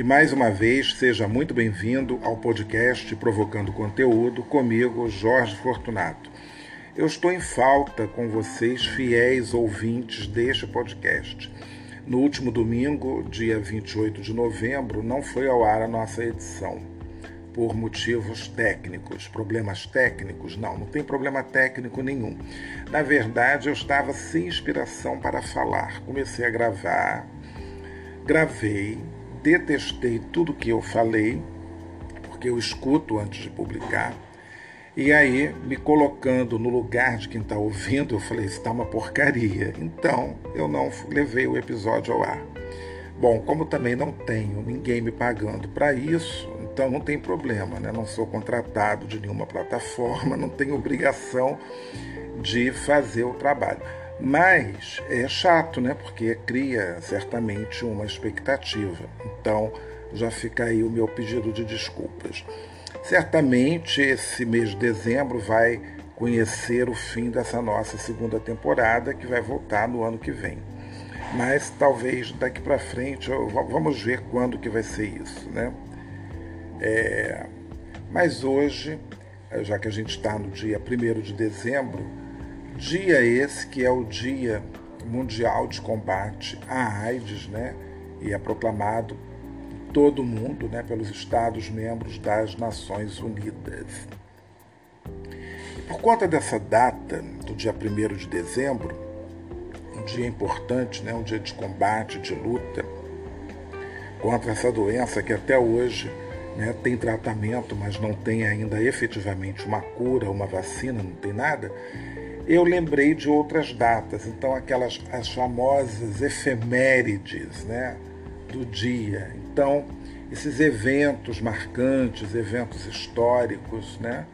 E mais uma vez, seja muito bem-vindo ao podcast Provocando Conteúdo comigo, Jorge Fortunato. Eu estou em falta com vocês, fiéis ouvintes deste podcast. No último domingo, dia 28 de novembro, não foi ao ar a nossa edição por motivos técnicos, problemas técnicos? Não, não tem problema técnico nenhum. Na verdade, eu estava sem inspiração para falar. Comecei a gravar, gravei, detestei tudo que eu falei, porque eu escuto antes de publicar. E aí, me colocando no lugar de quem está ouvindo, eu falei: está uma porcaria. Então, eu não levei o episódio ao ar. Bom, como também não tenho ninguém me pagando para isso, então não tem problema, né? Não sou contratado de nenhuma plataforma, não tenho obrigação de fazer o trabalho. Mas é chato, né? Porque cria certamente uma expectativa. Então já fica aí o meu pedido de desculpas. Certamente esse mês de dezembro vai conhecer o fim dessa nossa segunda temporada que vai voltar no ano que vem. Mas talvez daqui para frente vamos ver quando que vai ser isso, né? É, mas hoje, já que a gente está no dia 1 de dezembro, Dia esse que é o Dia Mundial de Combate à AIDS, né? E é proclamado todo mundo, né, pelos Estados membros das Nações Unidas. E por conta dessa data, do dia 1 de dezembro, um dia importante, né, um dia de combate, de luta contra essa doença que até hoje né, tem tratamento, mas não tem ainda efetivamente uma cura, uma vacina, não tem nada eu lembrei de outras datas, então aquelas as famosas efemérides né, do dia. Então, esses eventos marcantes, eventos históricos, né?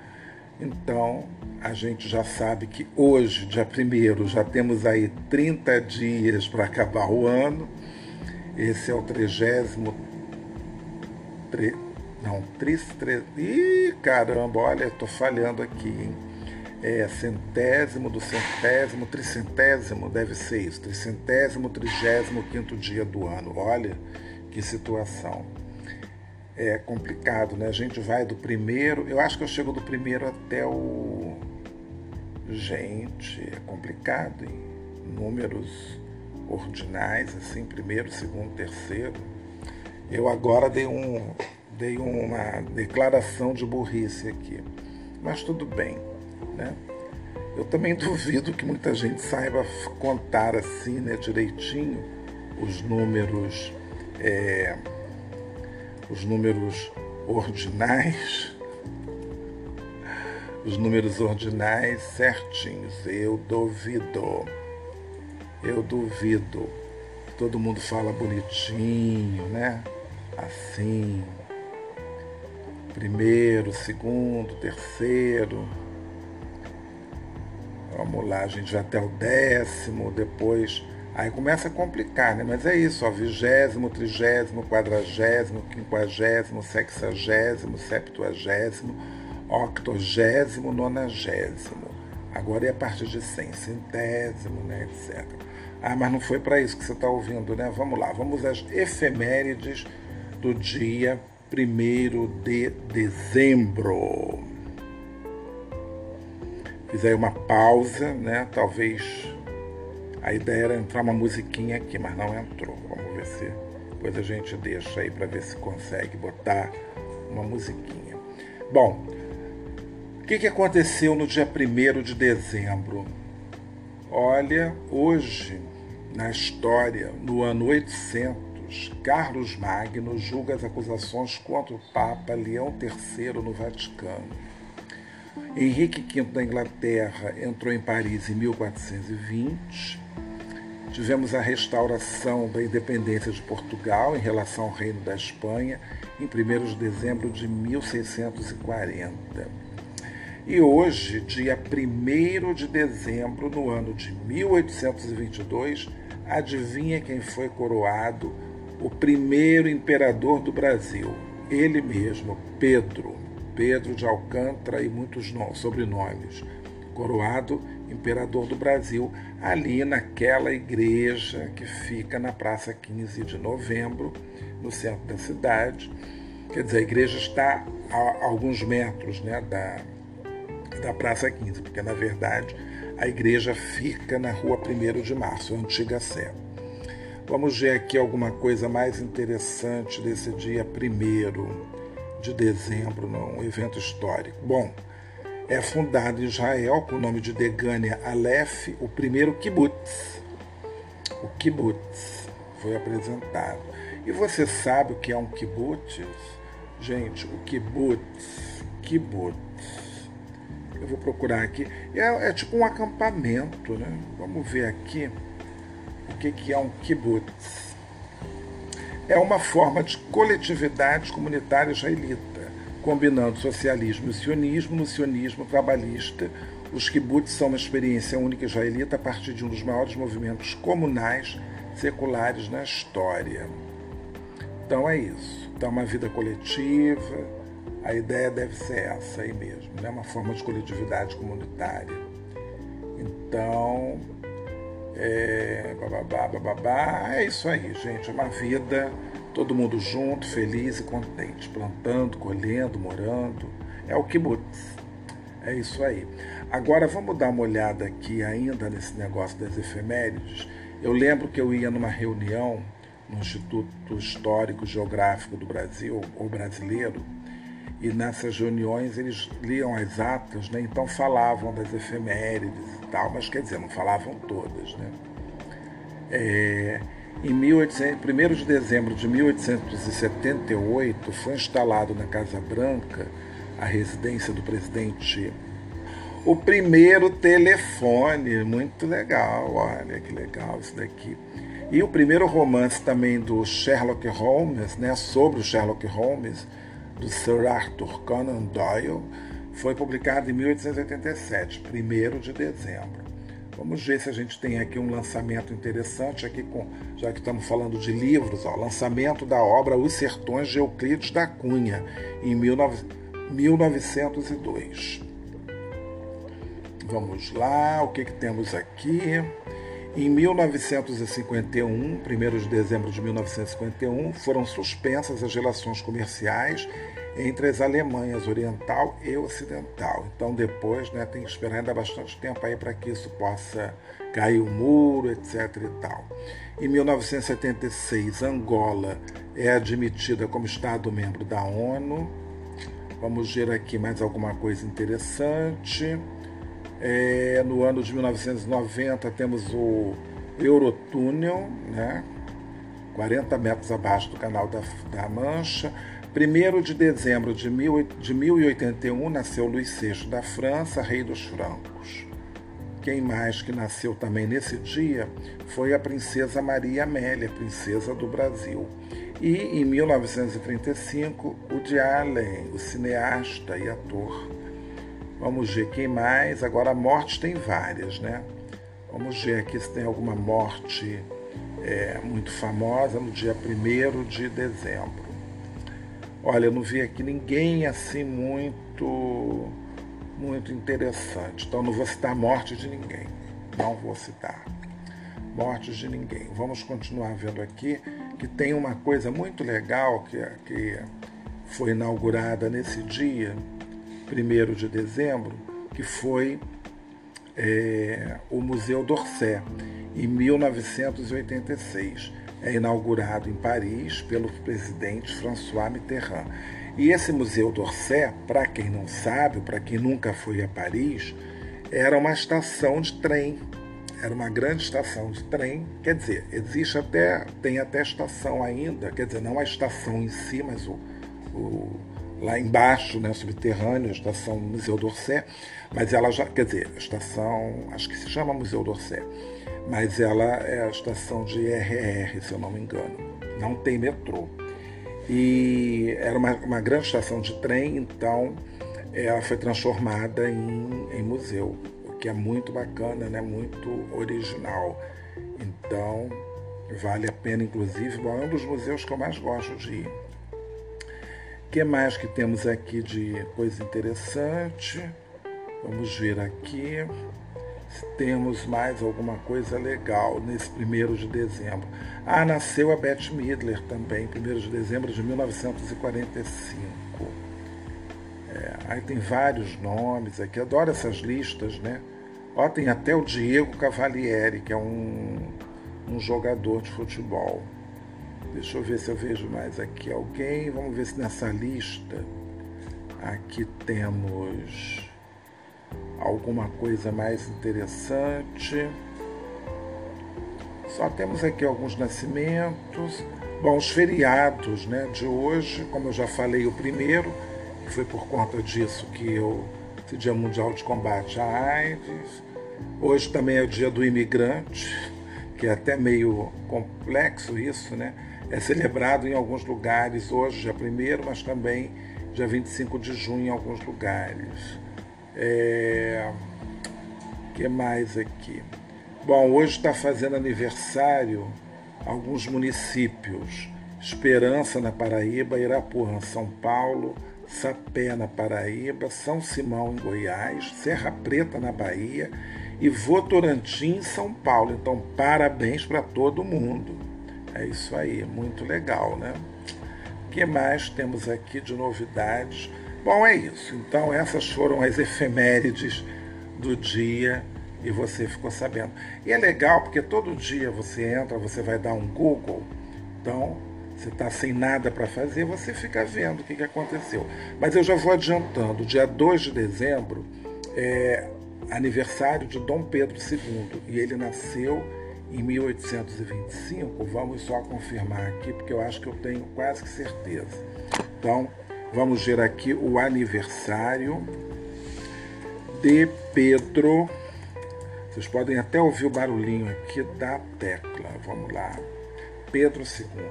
Então, a gente já sabe que hoje, dia 1 já temos aí 30 dias para acabar o ano. Esse é o trigésimo. Tre, não, tris, tre, ih, caramba, olha, estou falhando aqui, hein? É, centésimo do centésimo, tricentésimo, deve ser isso, tricentésimo, trigésimo quinto dia do ano. Olha que situação. É complicado, né? A gente vai do primeiro, eu acho que eu chego do primeiro até o. Gente, é complicado, hein? Números ordinais, assim, primeiro, segundo, terceiro. Eu agora dei, um, dei uma declaração de burrice aqui. Mas tudo bem. Né? Eu também duvido que muita gente saiba contar assim, né, direitinho, os números, é, os números ordinais, os números ordinais certinhos. Eu duvido. Eu duvido. Todo mundo fala bonitinho, né? Assim. Primeiro, segundo, terceiro Vamos lá, a gente vai até o décimo, depois. Aí começa a complicar, né? Mas é isso, ó, vigésimo, trigésimo, quadragésimo, quinquagésimo, sexagésimo, septuagésimo, octogésimo, nonagésimo. Agora é a partir de cem, centésimo, né, etc. Ah, mas não foi para isso que você está ouvindo, né? Vamos lá, vamos às efemérides do dia 1 de dezembro. Fiz aí uma pausa, né? Talvez a ideia era entrar uma musiquinha aqui, mas não entrou. Vamos ver se depois a gente deixa aí para ver se consegue botar uma musiquinha. Bom, o que, que aconteceu no dia 1 de dezembro? Olha, hoje, na história, no ano 800, Carlos Magno julga as acusações contra o Papa Leão III no Vaticano. Henrique V da Inglaterra entrou em Paris em 1420. Tivemos a restauração da independência de Portugal em relação ao Reino da Espanha em 1 de dezembro de 1640. E hoje, dia 1 de dezembro, no ano de 1822, adivinha quem foi coroado o primeiro imperador do Brasil? Ele mesmo, Pedro. Pedro de Alcântara e muitos sobrenomes. Coroado imperador do Brasil, ali naquela igreja que fica na Praça 15 de Novembro, no centro da cidade. Quer dizer, a igreja está a alguns metros né, da, da Praça 15, porque na verdade a igreja fica na rua 1 de Março, antiga Sé. Vamos ver aqui alguma coisa mais interessante desse dia 1 de dezembro, num evento histórico. Bom, é fundado em Israel com o nome de Degania Aleph, o primeiro kibbutz. O kibbutz foi apresentado. E você sabe o que é um kibbutz? Gente, o kibbutz, kibbutz. Eu vou procurar aqui. É, é tipo um acampamento, né? Vamos ver aqui o que, que é um kibbutz. É uma forma de coletividade comunitária israelita combinando socialismo e sionismo no sionismo trabalhista. Os kibbutz são uma experiência única israelita a partir de um dos maiores movimentos comunais seculares na história. Então é isso. Então, uma vida coletiva, a ideia deve ser essa aí mesmo, né? uma forma de coletividade comunitária. Então, é, bababá, bababá, é isso aí, gente. É uma vida todo mundo junto, feliz e contente, plantando, colhendo, morando. É o kibbutz. É isso aí. Agora vamos dar uma olhada aqui ainda nesse negócio das efemérides. Eu lembro que eu ia numa reunião no Instituto Histórico Geográfico do Brasil, ou brasileiro, e nessas reuniões eles liam as atas, né? então falavam das efemérides e tal, mas quer dizer, não falavam todas. Né? É, em 1800, 1 de dezembro de 1878, foi instalado na Casa Branca, a residência do presidente, o primeiro telefone. Muito legal, olha que legal isso daqui. E o primeiro romance também do Sherlock Holmes, né, sobre o Sherlock Holmes, do Sir Arthur Conan Doyle, foi publicado em 1887, 1 de dezembro. Vamos ver se a gente tem aqui um lançamento interessante, aqui com, já que estamos falando de livros, ó, lançamento da obra Os Sertões de Euclides da Cunha, em 19, 1902. Vamos lá, o que, que temos aqui? Em 1951, 1 de dezembro de 1951, foram suspensas as relações comerciais entre as Alemanhas Oriental e Ocidental. Então depois né, tem que esperar ainda bastante tempo aí para que isso possa cair o muro, etc. e tal. Em 1976, Angola é admitida como Estado-membro da ONU. Vamos ver aqui mais alguma coisa interessante. É, no ano de 1990 temos o Eurotúnel, né? 40 metros abaixo do canal da, da Mancha. 1 de dezembro de 1081 nasceu Luís VI da França, rei dos francos. Quem mais que nasceu também nesse dia foi a princesa Maria Amélia, princesa do Brasil. E em 1935, o de Allen, o cineasta e ator. Vamos ver quem mais. Agora, mortes tem várias, né? Vamos ver aqui se tem alguma morte é, muito famosa no dia 1 de dezembro. Olha, eu não vi aqui ninguém assim muito muito interessante. Então não vou citar morte de ninguém. Não vou citar mortes de ninguém. Vamos continuar vendo aqui que tem uma coisa muito legal que, que foi inaugurada nesse dia, 1 de dezembro, que foi é, o Museu d'Orsay, em 1986 é inaugurado em Paris pelo presidente François Mitterrand. E esse Museu d'Orsay, para quem não sabe, para quem nunca foi a Paris, era uma estação de trem. Era uma grande estação de trem, quer dizer, existe até, tem até estação ainda, quer dizer, não a estação em si, mas o, o lá embaixo, né, subterrâneo, a estação Museu d'Orsay, mas ela já, quer dizer, a estação, acho que se chama Museu d'Orsay, mas ela é a estação de RR, se eu não me engano. Não tem metrô. E era uma, uma grande estação de trem, então ela foi transformada em, em museu, o que é muito bacana, né? muito original. Então, vale a pena, inclusive, bom, é um dos museus que eu mais gosto de ir. Que mais que temos aqui de coisa interessante? Vamos ver aqui se temos mais alguma coisa legal nesse primeiro de dezembro. Ah, nasceu a Beth Midler também, primeiro de dezembro de 1945. É, aí tem vários nomes aqui, adoro essas listas, né? Ó, tem até o Diego Cavalieri, que é um, um jogador de futebol. Deixa eu ver se eu vejo mais aqui alguém. Vamos ver se nessa lista aqui temos alguma coisa mais interessante. Só temos aqui alguns nascimentos. Bom, os feriados né, de hoje, como eu já falei, o primeiro, que foi por conta disso que eu. Esse Dia Mundial de Combate à AIDS. Hoje também é o Dia do Imigrante, que é até meio complexo isso, né? É celebrado em alguns lugares hoje, dia 1 mas também dia 25 de junho em alguns lugares. É... que mais aqui? Bom, hoje está fazendo aniversário alguns municípios. Esperança na Paraíba, Irapuã, São Paulo, Sapé na Paraíba, São Simão em Goiás, Serra Preta na Bahia e Votorantim São Paulo. Então, parabéns para todo mundo. É isso aí, muito legal, né? O que mais temos aqui de novidades? Bom, é isso. Então, essas foram as efemérides do dia e você ficou sabendo. E é legal porque todo dia você entra, você vai dar um Google, então você está sem nada para fazer, você fica vendo o que, que aconteceu. Mas eu já vou adiantando: dia 2 de dezembro é aniversário de Dom Pedro II e ele nasceu em 1825. Vamos só confirmar aqui, porque eu acho que eu tenho quase que certeza. Então, Vamos ver aqui o aniversário de Pedro. Vocês podem até ouvir o barulhinho aqui da tecla. Vamos lá. Pedro II.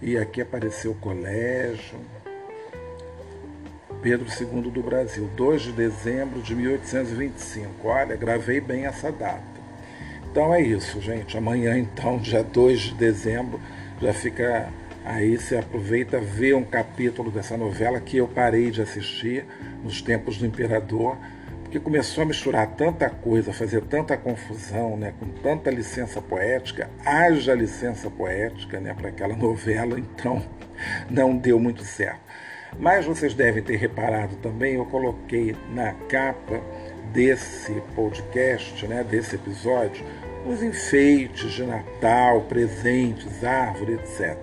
E aqui apareceu o colégio. Pedro II do Brasil, 2 de dezembro de 1825. Olha, gravei bem essa data. Então é isso, gente. Amanhã, então, dia 2 de dezembro, já fica Aí você aproveita, vê um capítulo dessa novela que eu parei de assistir nos tempos do Imperador, porque começou a misturar tanta coisa, fazer tanta confusão, né, com tanta licença poética, haja licença poética né, para aquela novela, então não deu muito certo. Mas vocês devem ter reparado também, eu coloquei na capa desse podcast, né, desse episódio, os enfeites de Natal, presentes, árvore, etc.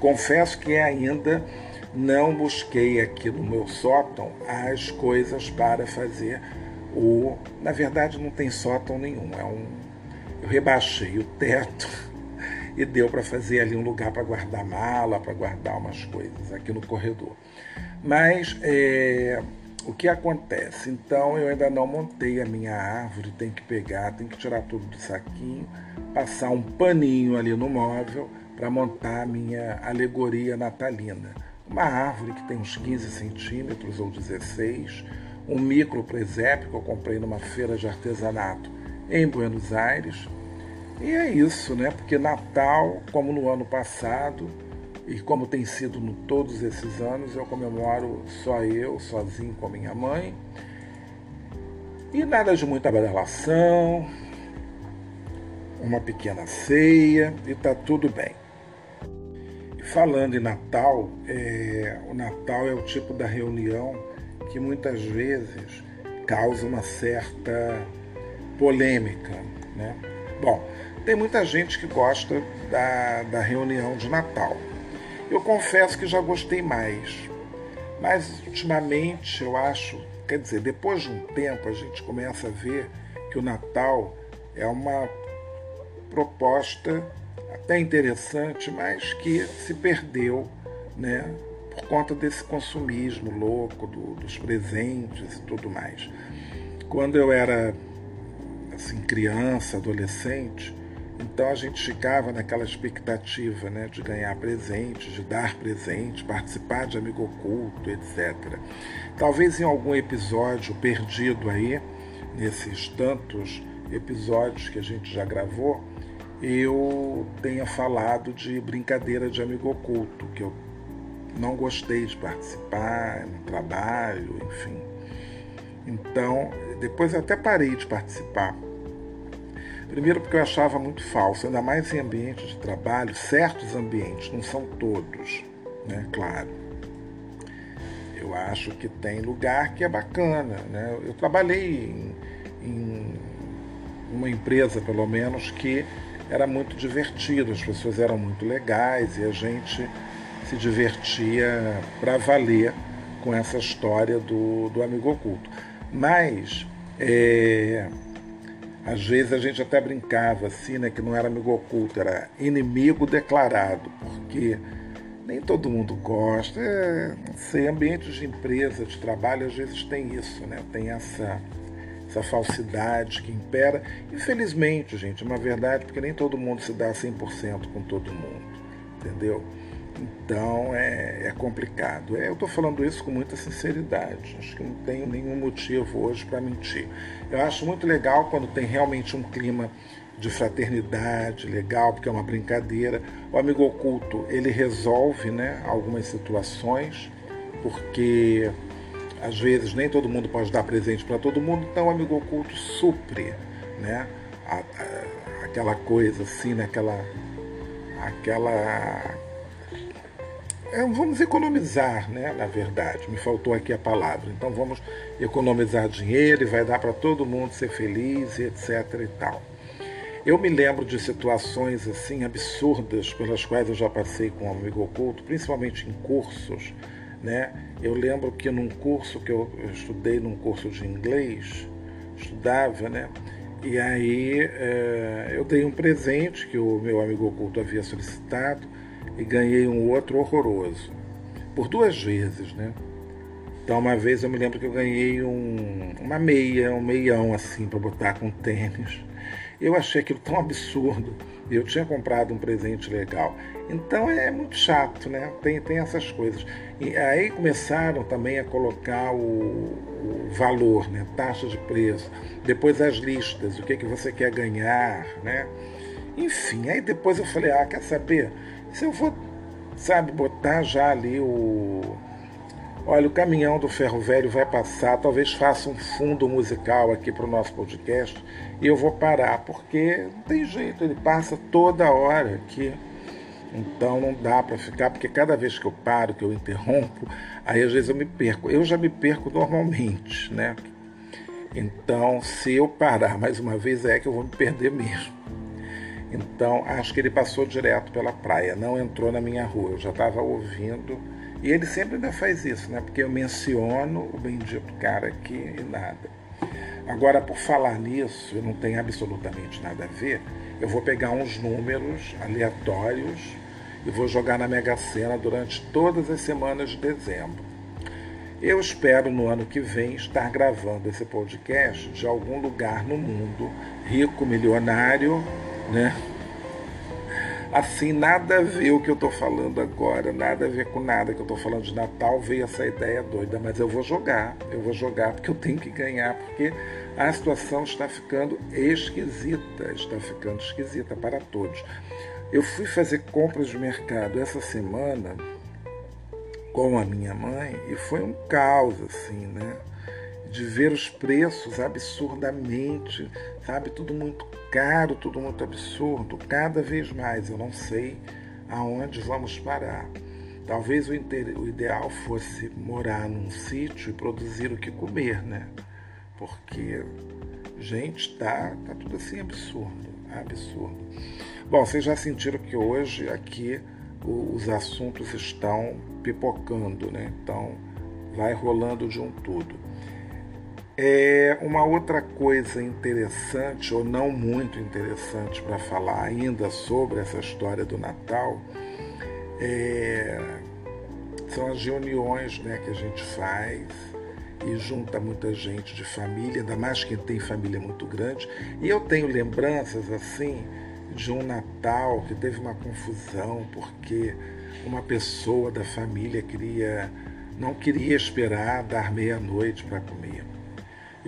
Confesso que ainda não busquei aqui no meu sótão as coisas para fazer o. Na verdade, não tem sótão nenhum. É um. Eu rebaixei o teto e deu para fazer ali um lugar para guardar mala, para guardar umas coisas aqui no corredor. Mas é, o que acontece? Então eu ainda não montei a minha árvore, tem que pegar, tem que tirar tudo do saquinho, passar um paninho ali no móvel para montar a minha alegoria natalina. Uma árvore que tem uns 15 centímetros ou 16, um micro presépio que eu comprei numa feira de artesanato em Buenos Aires. E é isso, né? Porque Natal, como no ano passado, e como tem sido no, todos esses anos, eu comemoro só eu, sozinho com a minha mãe. E nada de muita badalação, uma pequena ceia e tá tudo bem. E falando em Natal, é, o Natal é o tipo da reunião que muitas vezes causa uma certa polêmica. Né? Bom, tem muita gente que gosta da, da reunião de Natal. Eu confesso que já gostei mais. Mas ultimamente eu acho, quer dizer, depois de um tempo a gente começa a ver que o Natal é uma proposta até interessante, mas que se perdeu, né? por conta desse consumismo louco do, dos presentes e tudo mais. Quando eu era assim criança, adolescente, então a gente ficava naquela expectativa né, de ganhar presentes, de dar presente, participar de amigo oculto, etc. Talvez em algum episódio perdido aí, nesses tantos episódios que a gente já gravou, eu tenha falado de brincadeira de amigo oculto, que eu não gostei de participar no trabalho, enfim. Então, depois eu até parei de participar Primeiro, porque eu achava muito falso, ainda mais em ambientes de trabalho, certos ambientes, não são todos, né? Claro. Eu acho que tem lugar que é bacana, né? Eu trabalhei em, em uma empresa, pelo menos, que era muito divertido, as pessoas eram muito legais e a gente se divertia para valer com essa história do, do amigo oculto. Mas é, às vezes a gente até brincava assim, né, que não era amigo oculto, era inimigo declarado, porque nem todo mundo gosta. É, sei, ambientes de empresa, de trabalho, às vezes tem isso, né? Tem essa, essa falsidade que impera. Infelizmente, gente, é uma verdade, porque nem todo mundo se dá 100% com todo mundo, entendeu? Então é, é complicado. É, eu estou falando isso com muita sinceridade. Acho que não tenho nenhum motivo hoje para mentir. Eu acho muito legal quando tem realmente um clima de fraternidade, legal, porque é uma brincadeira. O amigo oculto ele resolve né, algumas situações, porque às vezes nem todo mundo pode dar presente para todo mundo, então o amigo oculto supre né, a, a, aquela coisa assim, né, aquela, aquela é, vamos economizar, né? Na verdade, me faltou aqui a palavra. Então vamos economizar dinheiro e vai dar para todo mundo ser feliz etc e tal. Eu me lembro de situações assim absurdas pelas quais eu já passei com o amigo oculto, principalmente em cursos, né? Eu lembro que num curso que eu, estudei, num curso de inglês, estudava, né? E aí é, eu dei um presente que o meu amigo oculto havia solicitado e ganhei um outro horroroso. Por duas vezes, né? Então, uma vez eu me lembro que eu ganhei um, uma meia, um meião assim, para botar com tênis. Eu achei aquilo tão absurdo. Eu tinha comprado um presente legal. Então é muito chato, né? Tem, tem essas coisas. E aí começaram também a colocar o, o valor, né? Taxa de preço. Depois as listas, o que, que você quer ganhar, né? Enfim, aí depois eu falei, ah, quer saber? Se eu for, sabe, botar já ali o. Olha, o caminhão do ferro velho vai passar, talvez faça um fundo musical aqui para o nosso podcast e eu vou parar, porque não tem jeito, ele passa toda hora aqui. Então não dá para ficar, porque cada vez que eu paro, que eu interrompo, aí às vezes eu me perco. Eu já me perco normalmente, né? Então, se eu parar mais uma vez, é que eu vou me perder mesmo. Então acho que ele passou direto pela praia, não entrou na minha rua. Eu já estava ouvindo. E ele sempre ainda faz isso, né? Porque eu menciono o bendito cara aqui e nada. Agora, por falar nisso, não tem absolutamente nada a ver, eu vou pegar uns números aleatórios e vou jogar na Mega Sena durante todas as semanas de dezembro. Eu espero no ano que vem estar gravando esse podcast de algum lugar no mundo, rico, milionário, né? Assim, nada a ver o que eu estou falando agora, nada a ver com nada que eu estou falando de Natal, veio essa ideia doida, mas eu vou jogar, eu vou jogar porque eu tenho que ganhar, porque a situação está ficando esquisita, está ficando esquisita para todos. Eu fui fazer compras de mercado essa semana com a minha mãe e foi um caos, assim, né? de ver os preços absurdamente, sabe? Tudo muito caro, tudo muito absurdo, cada vez mais. Eu não sei aonde vamos parar. Talvez o, o ideal fosse morar num sítio e produzir o que comer, né? Porque, gente, tá, tá tudo assim absurdo, absurdo. Bom, vocês já sentiram que hoje aqui os assuntos estão pipocando, né? Então, vai rolando de um tudo. É uma outra coisa interessante, ou não muito interessante, para falar ainda sobre essa história do Natal. É... são as reuniões né, que a gente faz e junta muita gente de família, ainda mais quem tem família muito grande. E eu tenho lembranças assim de um Natal que teve uma confusão porque uma pessoa da família queria não queria esperar dar meia-noite para comer.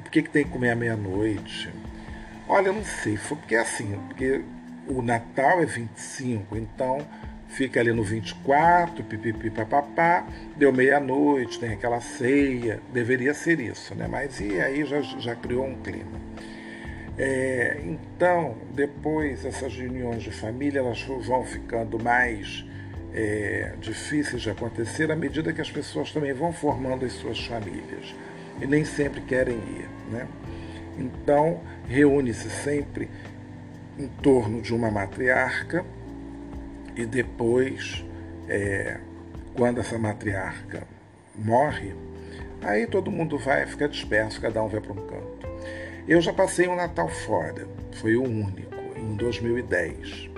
Por que, que tem que comer à meia-noite? Olha, eu não sei, foi porque é assim, porque o Natal é 25, então fica ali no 24, pipipi papapá, deu meia-noite, tem aquela ceia, deveria ser isso, né? Mas e aí já, já criou um clima. É, então, depois essas reuniões de família elas vão ficando mais é, difíceis de acontecer à medida que as pessoas também vão formando as suas famílias e nem sempre querem ir, né? Então reúne-se sempre em torno de uma matriarca e depois, é, quando essa matriarca morre, aí todo mundo vai, fica disperso, cada um vai para um canto. Eu já passei um Natal fora, foi o único, em 2010.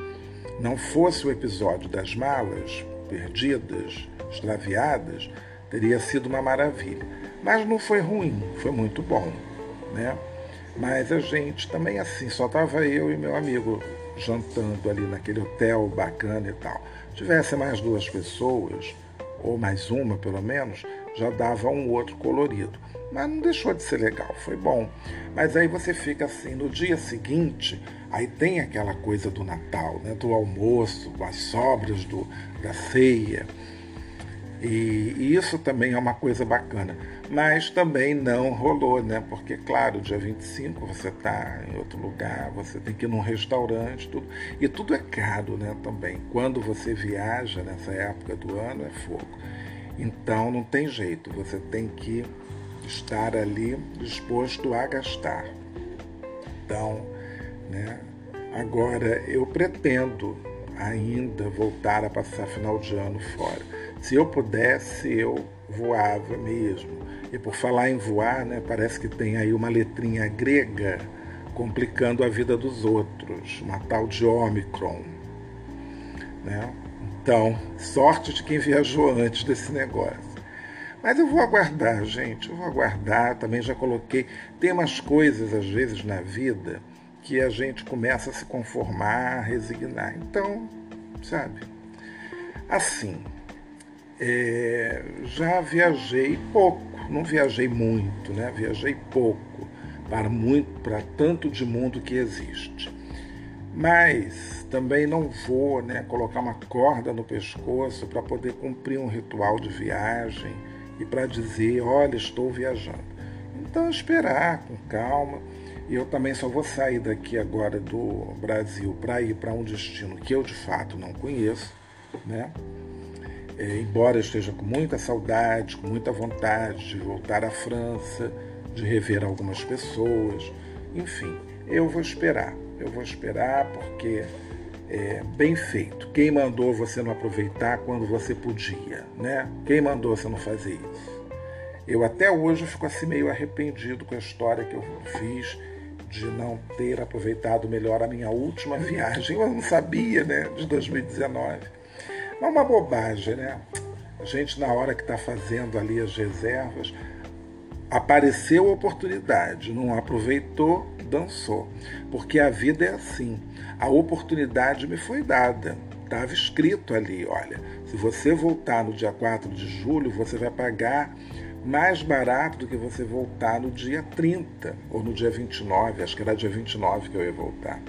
Não fosse o episódio das malas perdidas, extraviadas, teria sido uma maravilha. Mas não foi ruim, foi muito bom, né? Mas a gente também assim, só estava eu e meu amigo jantando ali naquele hotel bacana e tal. Tivesse mais duas pessoas, ou mais uma pelo menos, já dava um outro colorido. Mas não deixou de ser legal, foi bom. Mas aí você fica assim, no dia seguinte, aí tem aquela coisa do Natal, né? do almoço, as sobras do, da ceia. E, isso também é uma coisa bacana mas também não rolou, né? Porque, claro, dia 25 você está em outro lugar, você tem que ir num restaurante, tudo. E tudo é caro, né? Também. Quando você viaja nessa época do ano, é fogo. Então não tem jeito, você tem que estar ali disposto a gastar. Então, né? Agora eu pretendo ainda voltar a passar final de ano fora. Se eu pudesse, eu voava mesmo e por falar em voar, né, parece que tem aí uma letrinha grega complicando a vida dos outros, uma tal de Omicron. Né? Então, sorte de quem viajou antes desse negócio. Mas eu vou aguardar, gente, eu vou aguardar. Também já coloquei. Tem umas coisas, às vezes, na vida que a gente começa a se conformar, a resignar. Então, sabe? Assim, é, já viajei pouco não viajei muito, né? Viajei pouco para muito, para tanto de mundo que existe. Mas também não vou, né, colocar uma corda no pescoço para poder cumprir um ritual de viagem e para dizer, olha, estou viajando. Então esperar com calma. E eu também só vou sair daqui agora do Brasil para ir para um destino que eu de fato não conheço, né? É, embora eu esteja com muita saudade, com muita vontade de voltar à França, de rever algumas pessoas, enfim, eu vou esperar. Eu vou esperar porque é bem feito. Quem mandou você não aproveitar quando você podia, né? Quem mandou você não fazer isso? Eu até hoje fico assim meio arrependido com a história que eu fiz de não ter aproveitado melhor a minha última viagem. Eu não sabia, né, de 2019 é uma bobagem, né? A gente, na hora que está fazendo ali as reservas, apareceu a oportunidade, não aproveitou, dançou. Porque a vida é assim. A oportunidade me foi dada. Estava escrito ali, olha, se você voltar no dia 4 de julho, você vai pagar mais barato do que você voltar no dia 30 ou no dia 29, acho que era dia 29 que eu ia voltar.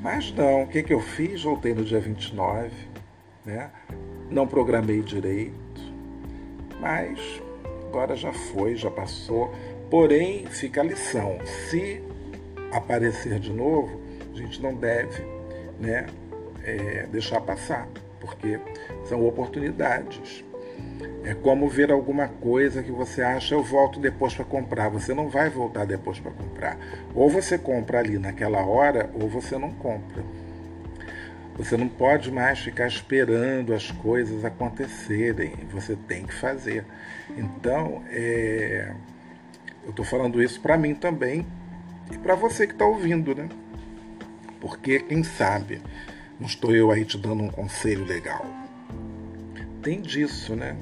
Mas não, o que, que eu fiz? Voltei no dia 29 né? Não programei direito, mas agora já foi, já passou. Porém, fica a lição: se aparecer de novo, a gente não deve né, é, deixar passar, porque são oportunidades. É como ver alguma coisa que você acha, eu volto depois para comprar. Você não vai voltar depois para comprar. Ou você compra ali naquela hora, ou você não compra. Você não pode mais ficar esperando as coisas acontecerem, você tem que fazer. Então, é... eu estou falando isso para mim também e para você que está ouvindo, né? Porque, quem sabe, não estou eu aí te dando um conselho legal. Tem disso, né?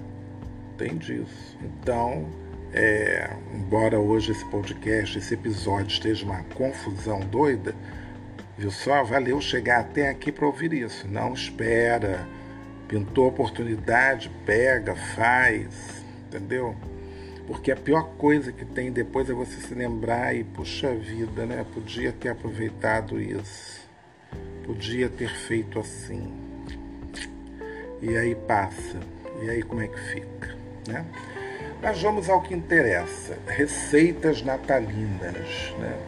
tem disso. Então, é, embora hoje esse podcast, esse episódio esteja uma confusão doida, viu só? Valeu chegar até aqui para ouvir isso. Não espera. Pintou oportunidade, pega, faz, entendeu? Porque a pior coisa que tem depois é você se lembrar e, puxa vida, né? Podia ter aproveitado isso. Podia ter feito assim. E aí passa. E aí como é que fica, né? Mas vamos ao que interessa. Receitas natalinas, né?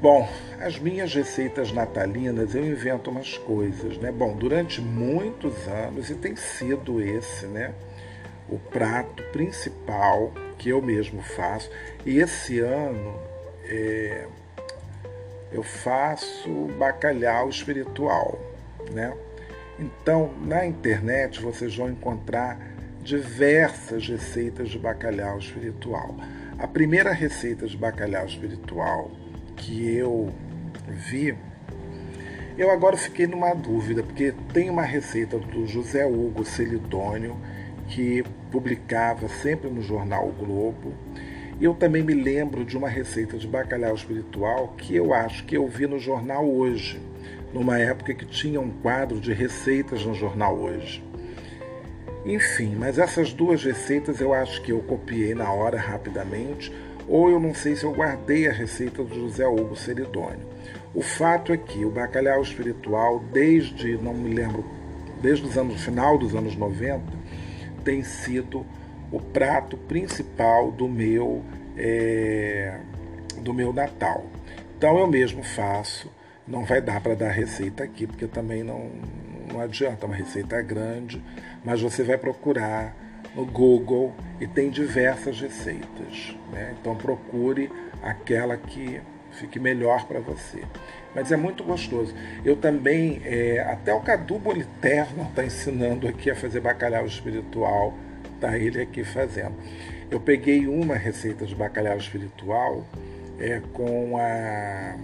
Bom, as minhas receitas natalinas eu invento umas coisas, né? Bom, durante muitos anos e tem sido esse, né? O prato principal que eu mesmo faço. E esse ano é, eu faço bacalhau espiritual, né? Então, na internet vocês vão encontrar diversas receitas de bacalhau espiritual. A primeira receita de bacalhau espiritual que eu vi, eu agora fiquei numa dúvida, porque tem uma receita do José Hugo Celidônio, que publicava sempre no jornal o Globo. Eu também me lembro de uma receita de bacalhau espiritual que eu acho que eu vi no jornal hoje, numa época que tinha um quadro de receitas no jornal hoje. Enfim, mas essas duas receitas eu acho que eu copiei na hora rapidamente, ou eu não sei se eu guardei a receita do José Hugo Seridônio. O fato é que o bacalhau espiritual, desde, não me lembro, desde os anos, final dos anos 90, tem sido o prato principal do meu, é, do meu Natal. Então eu mesmo faço, não vai dar para dar receita aqui, porque também não, não adianta, uma receita grande, mas você vai procurar no Google e tem diversas receitas. Né? Então procure aquela que fique melhor para você. Mas é muito gostoso. Eu também, é, até o Cadu Boliterno está ensinando aqui a fazer bacalhau espiritual, tá ele aqui fazendo. Eu peguei uma receita de bacalhau espiritual é, com a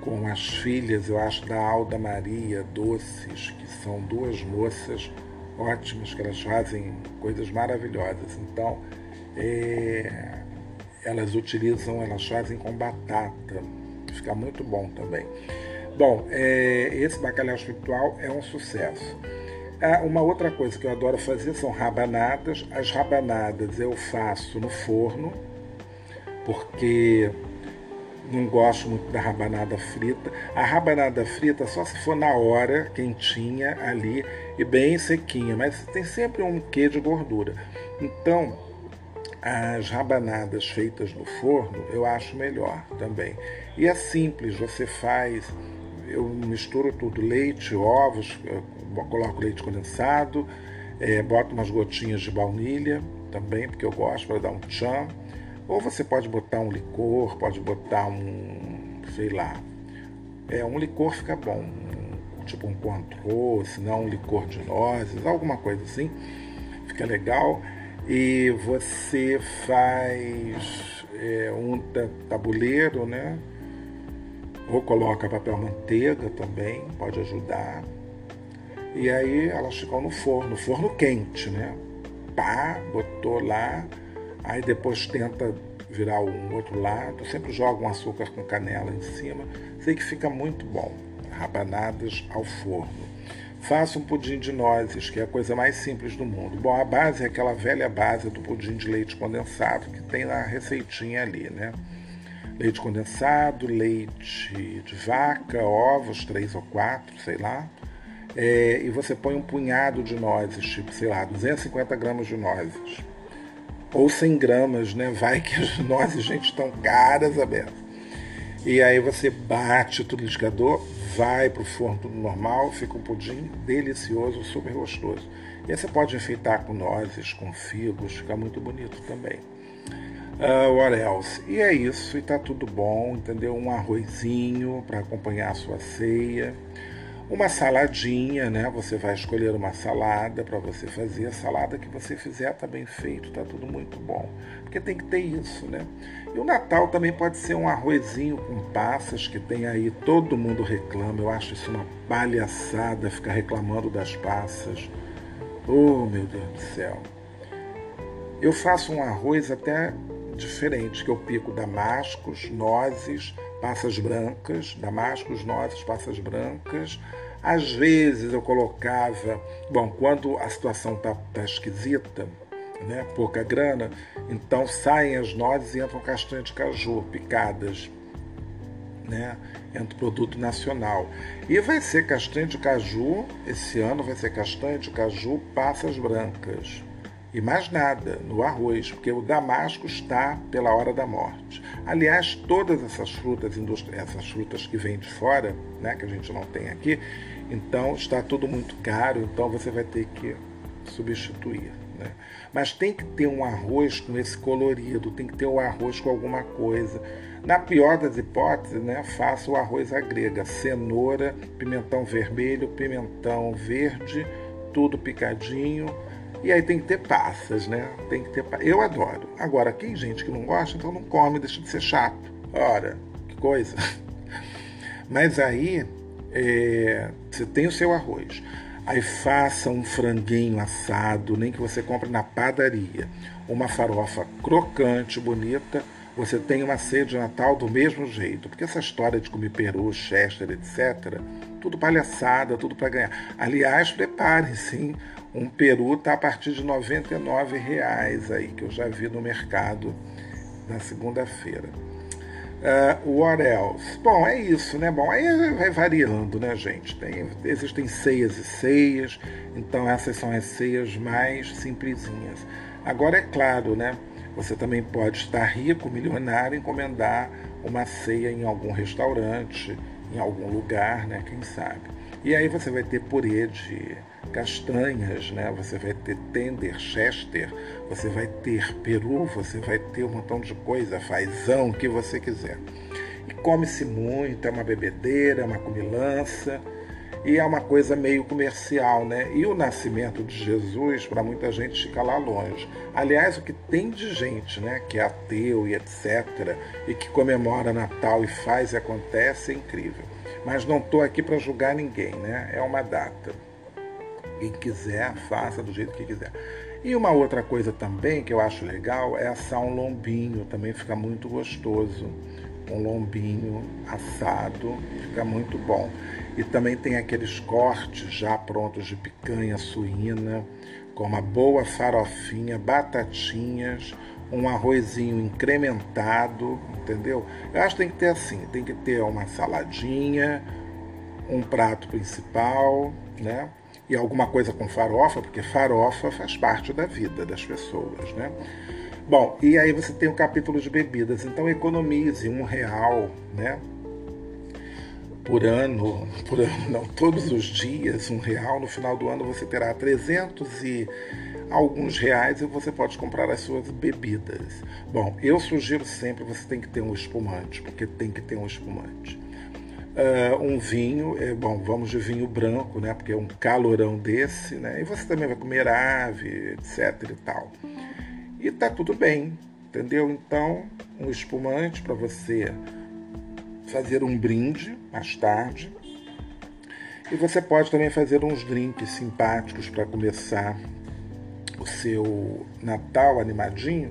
com as filhas, eu acho, da Alda Maria Doces, que são duas moças ótimas, que elas fazem coisas maravilhosas. Então, é, elas utilizam, elas fazem com batata, fica muito bom também. Bom, é, esse bacalhau espiritual é um sucesso. Ah, uma outra coisa que eu adoro fazer são rabanadas. As rabanadas eu faço no forno, porque não gosto muito da rabanada frita. A rabanada frita só se for na hora, quentinha ali e bem sequinha, mas tem sempre um quê de gordura. Então, as rabanadas feitas no forno eu acho melhor também. E é simples, você faz, eu misturo tudo, leite, ovos, coloco leite condensado, é, boto umas gotinhas de baunilha também, porque eu gosto para dar um tchan ou você pode botar um licor, pode botar um, sei lá, é um licor fica bom, um, tipo um Cointreau, se não um licor de nozes, alguma coisa assim, fica legal. E você faz é, um tabuleiro, né? Ou coloca papel manteiga também, pode ajudar. E aí elas ficam no forno, forno quente, né? Pá, botou lá, aí depois tenta virar um outro lado, sempre joga um açúcar com canela em cima, sei que fica muito bom. Rabanadas ao forno. Faça um pudim de nozes, que é a coisa mais simples do mundo. Bom, a base é aquela velha base do pudim de leite condensado que tem na receitinha ali, né? Leite condensado, leite de vaca, ovos, três ou quatro, sei lá. É, e você põe um punhado de nozes, tipo, sei lá, 250 gramas de nozes ou 100 gramas, né? Vai que as nozes, gente, estão caras abertas. E aí você bate tudo no liquidificador, vai para o forno normal, fica um pudim delicioso, super gostoso. E aí você pode enfeitar com nozes, com figos, fica muito bonito também. Uh, what else? E é isso, e tá tudo bom, entendeu? Um arrozinho para acompanhar a sua ceia. Uma saladinha, né? Você vai escolher uma salada para você fazer. A salada que você fizer tá bem feito, tá tudo muito bom. Porque tem que ter isso, né? E o Natal também pode ser um arrozinho com passas, que tem aí, todo mundo reclama. Eu acho isso uma palhaçada ficar reclamando das passas. Oh, meu Deus do céu. Eu faço um arroz até diferente, que eu pico damascos, nozes, passas brancas, damascos, nozes, passas brancas. Às vezes eu colocava, bom, quando a situação tá, tá esquisita, né, pouca grana, então saem as nozes e entram castanhas de caju picadas, né, entra produto nacional. E vai ser castanha de caju, esse ano vai ser castanha de caju, passas brancas e mais nada no arroz, porque o damasco está pela hora da morte. Aliás, todas essas frutas, essas frutas que vêm de fora, né, que a gente não tem aqui, então está tudo muito caro, então você vai ter que substituir. Né? Mas tem que ter um arroz com esse colorido, tem que ter um arroz com alguma coisa. Na pior das hipóteses, né, faça o arroz à grega, cenoura, pimentão vermelho, pimentão verde, tudo picadinho e aí tem que ter passas, né? Tem que ter. Eu adoro. Agora, quem gente que não gosta, então não come, deixa de ser chato. Ora, que coisa. Mas aí é, você tem o seu arroz. Aí faça um franguinho assado, nem que você compre na padaria. Uma farofa crocante, bonita. Você tem uma ceia de Natal do mesmo jeito. Porque essa história de comer peru, chester, etc., tudo palhaçada, tudo para ganhar. Aliás, preparem-se, um peru está a partir de R$ 99,00 aí, que eu já vi no mercado na segunda-feira. Uh, what else? Bom, é isso, né? Bom, aí vai variando, né, gente? Tem, existem ceias e ceias, então essas são as ceias mais simplesinhas. Agora, é claro, né? Você também pode estar rico, milionário, encomendar uma ceia em algum restaurante, em algum lugar, né? Quem sabe? E aí você vai ter purê de castanhas, né? Você vai ter tender, chester, você vai ter peru, você vai ter um montão de coisa, fazão, o que você quiser. E come-se muito, é uma bebedeira, é uma comilança e é uma coisa meio comercial, né? E o nascimento de Jesus, para muita gente, fica lá longe. Aliás, o que tem de gente, né, que é ateu e etc., e que comemora Natal e faz e acontece, é incrível. Mas não estou aqui para julgar ninguém, né? É uma data. Quem quiser, faça do jeito que quiser. E uma outra coisa também que eu acho legal é assar um lombinho, também fica muito gostoso. Um lombinho assado, fica muito bom. E também tem aqueles cortes já prontos de picanha suína, com uma boa farofinha, batatinhas, um arrozinho incrementado, entendeu? Eu acho que tem que ter assim, tem que ter uma saladinha, um prato principal, né? E alguma coisa com farofa, porque farofa faz parte da vida das pessoas, né? Bom, e aí você tem o capítulo de bebidas, então economize um real, né? Por ano, por ano não, todos os dias, um real, no final do ano você terá 300 e alguns reais e você pode comprar as suas bebidas. Bom, eu sugiro sempre você tem que ter um espumante, porque tem que ter um espumante. Uh, um vinho, é, bom, vamos de vinho branco, né? Porque é um calorão desse, né? E você também vai comer ave, etc e tal. E tá tudo bem, entendeu? Então, um espumante para você fazer um brinde mais tarde. E você pode também fazer uns drinks simpáticos para começar o seu Natal animadinho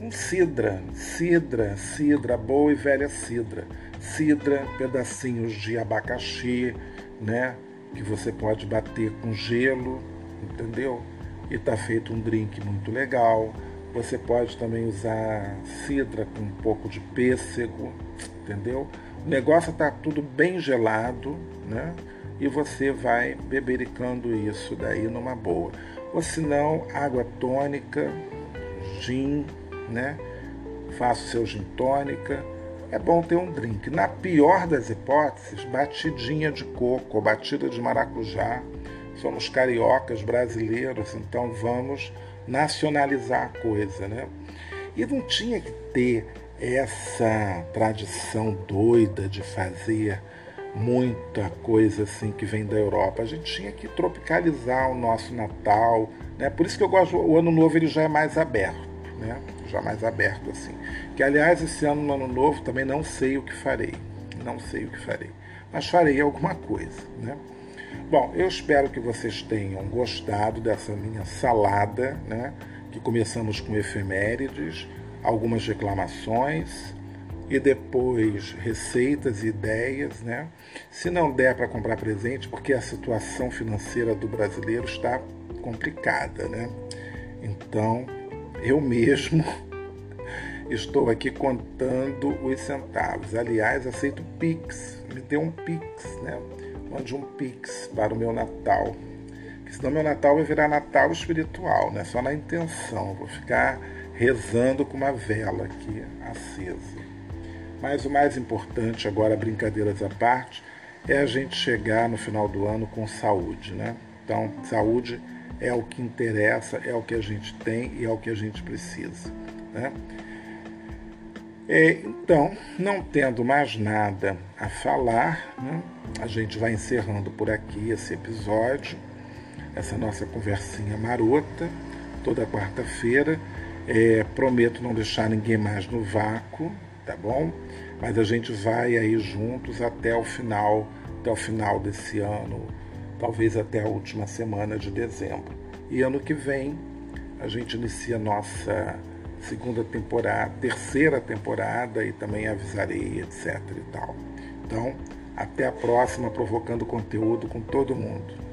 com cidra, cidra, cidra, boa e velha cidra cidra, pedacinhos de abacaxi, né? Que você pode bater com gelo, entendeu? E tá feito um drink muito legal. Você pode também usar cidra com um pouco de pêssego, entendeu? O negócio tá tudo bem gelado, né? E você vai bebericando isso daí numa boa. Ou se não, água tônica, gin, né? Faça o seu gin tônica é bom ter um drink. Na pior das hipóteses, batidinha de coco, batida de maracujá. Somos cariocas brasileiros, então vamos nacionalizar a coisa, né? E não tinha que ter essa tradição doida de fazer muita coisa assim que vem da Europa. A gente tinha que tropicalizar o nosso Natal, né? Por isso que eu gosto, o Ano Novo ele já é mais aberto, né? Já mais aberto assim. Que aliás, esse ano, no ano novo, também não sei o que farei. Não sei o que farei. Mas farei alguma coisa, né? Bom, eu espero que vocês tenham gostado dessa minha salada, né? Que começamos com efemérides, algumas reclamações e depois receitas e ideias, né? Se não der para comprar presente, porque a situação financeira do brasileiro está complicada, né? Então, eu mesmo estou aqui contando os centavos. Aliás, aceito Pix. Me dê um Pix, né? Mande um Pix para o meu Natal. Porque senão meu Natal vai virar Natal espiritual, né? Só na intenção. Vou ficar rezando com uma vela aqui acesa. Mas o mais importante, agora brincadeiras à parte, é a gente chegar no final do ano com saúde, né? Então, saúde é o que interessa, é o que a gente tem e é o que a gente precisa. Né? Então, não tendo mais nada a falar, né, a gente vai encerrando por aqui esse episódio, essa nossa conversinha marota, toda quarta-feira. É, prometo não deixar ninguém mais no vácuo, tá bom? Mas a gente vai aí juntos até o final, até o final desse ano, talvez até a última semana de dezembro. E ano que vem a gente inicia nossa segunda temporada, terceira temporada e também avisarei, etc e tal. Então, até a próxima, provocando conteúdo com todo mundo.